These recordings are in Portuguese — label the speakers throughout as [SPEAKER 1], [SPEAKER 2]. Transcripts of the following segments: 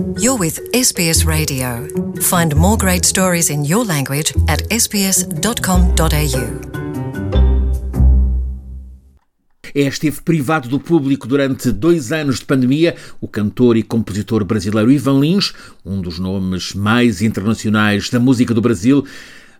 [SPEAKER 1] You're with SBS Radio. Find more great stories in your language at sbs.com.au.
[SPEAKER 2] É, esteve privado do público durante dois anos de pandemia o cantor e compositor brasileiro Ivan Lins, um dos nomes mais internacionais da música do Brasil,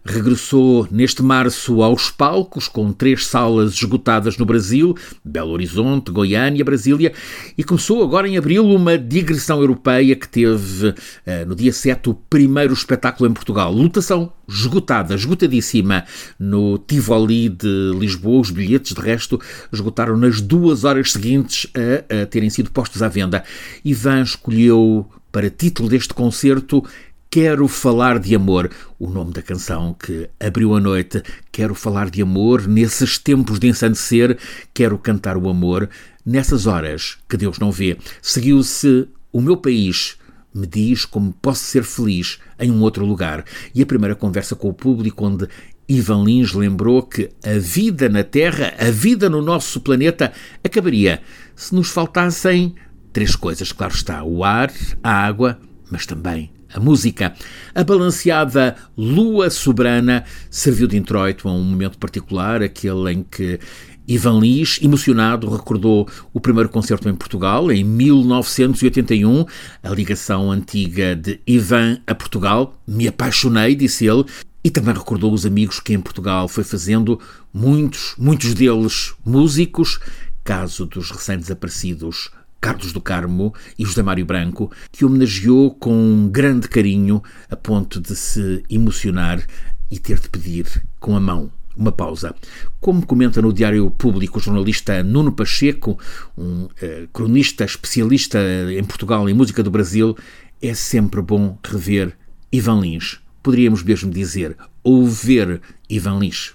[SPEAKER 2] regressou neste março aos palcos, com três salas esgotadas no Brasil, Belo Horizonte, Goiânia, Brasília, e começou agora em abril uma digressão europeia que teve eh, no dia 7 o primeiro espetáculo em Portugal. Lutação esgotada, esgotadíssima no Tivoli de Lisboa. Os bilhetes, de resto, esgotaram nas duas horas seguintes a, a terem sido postos à venda. Ivan escolheu para título deste concerto Quero falar de amor, o nome da canção que abriu a noite. Quero falar de amor nesses tempos de ensandecer, quero cantar o amor nessas horas que Deus não vê. Seguiu-se o meu país. Me diz como posso ser feliz em um outro lugar. E a primeira conversa com o público, onde Ivan Lins lembrou que a vida na Terra, a vida no nosso planeta, acabaria se nos faltassem três coisas, claro está: o ar, a água, mas também a música. A balanceada Lua Soberana serviu de introito a um momento particular, aquele em que Ivan Lis, emocionado, recordou o primeiro concerto em Portugal, em 1981, a ligação antiga de Ivan a Portugal. Me apaixonei, disse ele, e também recordou os amigos que em Portugal foi fazendo, muitos, muitos deles músicos, caso dos recém-desaparecidos Carlos do Carmo e José Mário Branco, que homenageou com grande carinho a ponto de se emocionar e ter de pedir com a mão uma pausa. Como comenta no Diário Público o jornalista Nuno Pacheco, um eh, cronista especialista em Portugal e música do Brasil, é sempre bom rever Ivan Lins. Poderíamos mesmo dizer, ouvir Ivan Lins.